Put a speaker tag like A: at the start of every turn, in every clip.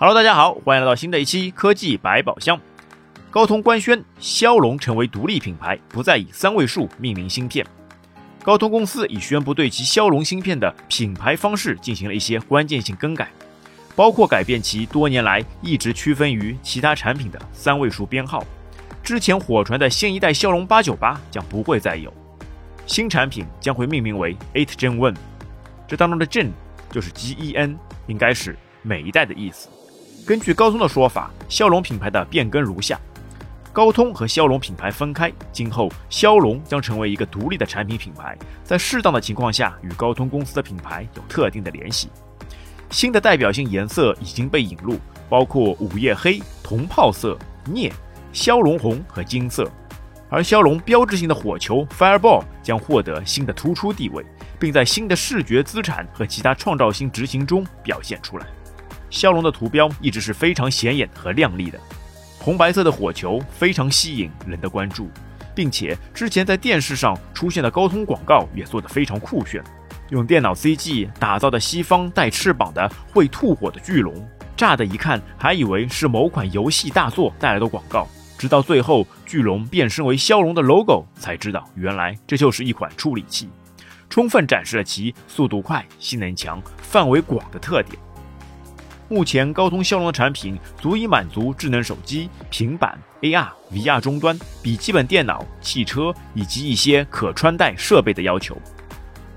A: Hello，大家好，欢迎来到新的一期科技百宝箱。高通官宣，骁龙成为独立品牌，不再以三位数命名芯片。高通公司已宣布对其骁龙芯片的品牌方式进行了一些关键性更改，包括改变其多年来一直区分于其他产品的三位数编号。之前火传的新一代骁龙八九八将不会再有，新产品将会命名为 Eight Gen One。这当中的 Gen 就是 G E N，应该是每一代的意思。根据高通的说法，骁龙品牌的变更如下：高通和骁龙品牌分开，今后骁龙将成为一个独立的产品品牌，在适当的情况下与高通公司的品牌有特定的联系。新的代表性颜色已经被引入，包括午夜黑、铜泡色、镍、骁龙红和金色，而骁龙标志性的火球 Fireball 将获得新的突出地位，并在新的视觉资产和其他创造性执行中表现出来。骁龙的图标一直是非常显眼和亮丽的，红白色的火球非常吸引人的关注，并且之前在电视上出现的高通广告也做得非常酷炫，用电脑 CG 打造的西方带翅膀的会吐火的巨龙，乍的一看还以为是某款游戏大作带来的广告，直到最后巨龙变身为骁龙的 logo，才知道原来这就是一款处理器，充分展示了其速度快、性能强、范围广的特点。目前，高通骁龙的产品足以满足智能手机、平板、AR、VR 终端、笔记本电脑、汽车以及一些可穿戴设备的要求。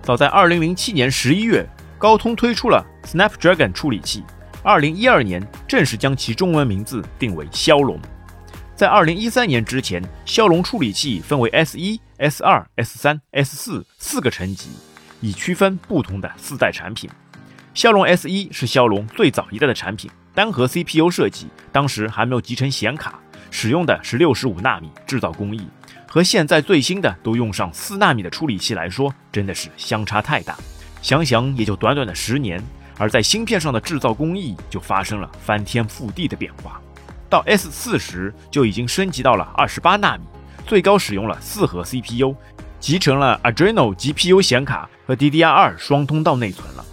A: 早在2007年11月，高通推出了 Snapdragon 处理器，2012年正式将其中文名字定为骁龙。在2013年之前，骁龙处理器分为 S1、S2、S3、S4 四个层级，以区分不同的四代产品。骁龙 S1 是骁龙最早一代的产品，单核 CPU 设计，当时还没有集成显卡，使用的是六十五纳米制造工艺，和现在最新的都用上四纳米的处理器来说，真的是相差太大。想想也就短短的十年，而在芯片上的制造工艺就发生了翻天覆地的变化。到 S4 时就已经升级到了二十八纳米，最高使用了四核 CPU，集成了 Adreno GPU 显卡和 DDR2 双通道内存了。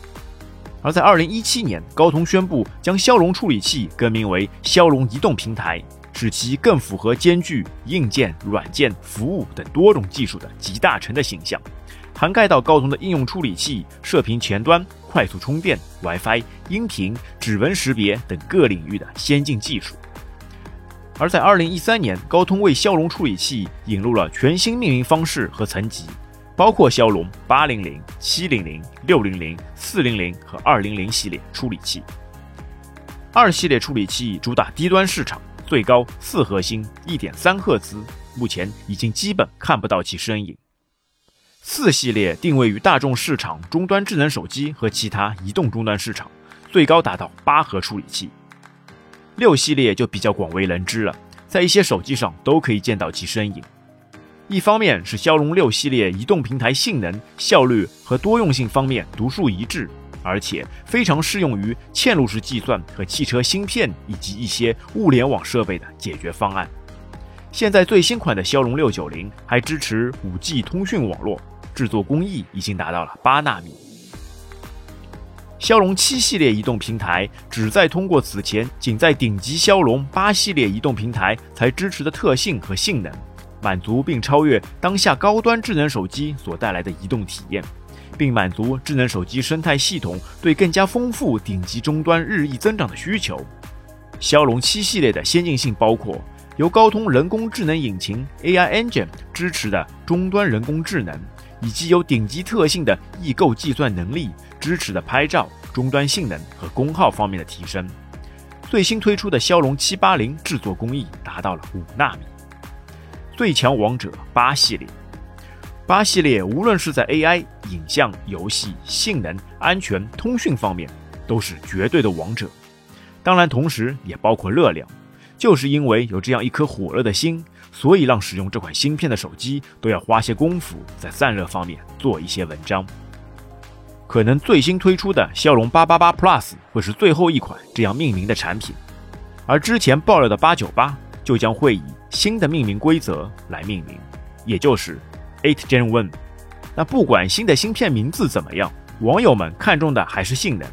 A: 而在2017年，高通宣布将骁龙处理器更名为骁龙移动平台，使其更符合兼具硬件、软件、服务等多种技术的集大成的形象，涵盖到高通的应用处理器、射频前端、快速充电、WiFi、音频、指纹识别等各领域的先进技术。而在2013年，高通为骁龙处理器引入了全新命名方式和层级。包括骁龙八零零、七零零、六零零、四零零和二零零系列处理器。二系列处理器主打低端市场，最高四核心，一点三赫兹，目前已经基本看不到其身影。四系列定位于大众市场、终端智能手机和其他移动终端市场，最高达到八核处理器。六系列就比较广为人知了，在一些手机上都可以见到其身影。一方面是骁龙六系列移动平台性能、效率和多用性方面独树一帜，而且非常适用于嵌入式计算和汽车芯片以及一些物联网设备的解决方案。现在最新款的骁龙六九零还支持五 G 通讯网络，制作工艺已经达到了八纳米。骁龙七系列移动平台旨在通过此前仅在顶级骁龙八系列移动平台才支持的特性和性能。满足并超越当下高端智能手机所带来的移动体验，并满足智能手机生态系统对更加丰富顶级终端日益增长的需求。骁龙七系列的先进性包括由高通人工智能引擎 AI Engine 支持的终端人工智能，以及有顶级特性的异构计算能力支持的拍照、终端性能和功耗方面的提升。最新推出的骁龙七八零制作工艺达到了五纳米。最强王者八系列，八系列无论是在 AI、影像、游戏、性能、安全、通讯方面，都是绝对的王者。当然，同时也包括热量。就是因为有这样一颗火热的心，所以让使用这款芯片的手机都要花些功夫在散热方面做一些文章。可能最新推出的骁龙八八八 Plus 会是最后一款这样命名的产品，而之前爆料的八九八就将会以。新的命名规则来命名，也就是 Eight Gen One。那不管新的芯片名字怎么样，网友们看中的还是性能。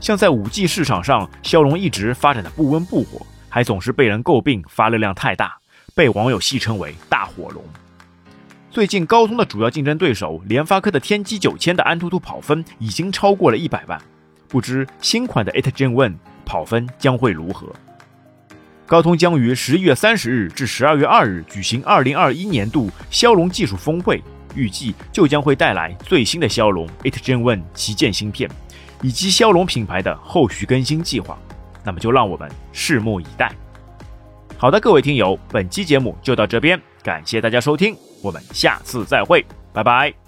A: 像在五 G 市场上，骁龙一直发展的不温不火，还总是被人诟病发热量太大，被网友戏称为“大火龙”。最近，高通的主要竞争对手联发科的天玑九千的安兔兔跑分已经超过了一百万，不知新款的 Eight Gen One 跑分将会如何？高通将于十一月三十日至十二月二日举行二零二一年度骁龙技术峰会，预计就将会带来最新的骁龙 Eight Gen One 旗舰芯片。以及骁龙品牌的后续更新计划，那么就让我们拭目以待。好的，各位听友，本期节目就到这边，感谢大家收听，我们下次再会，拜拜。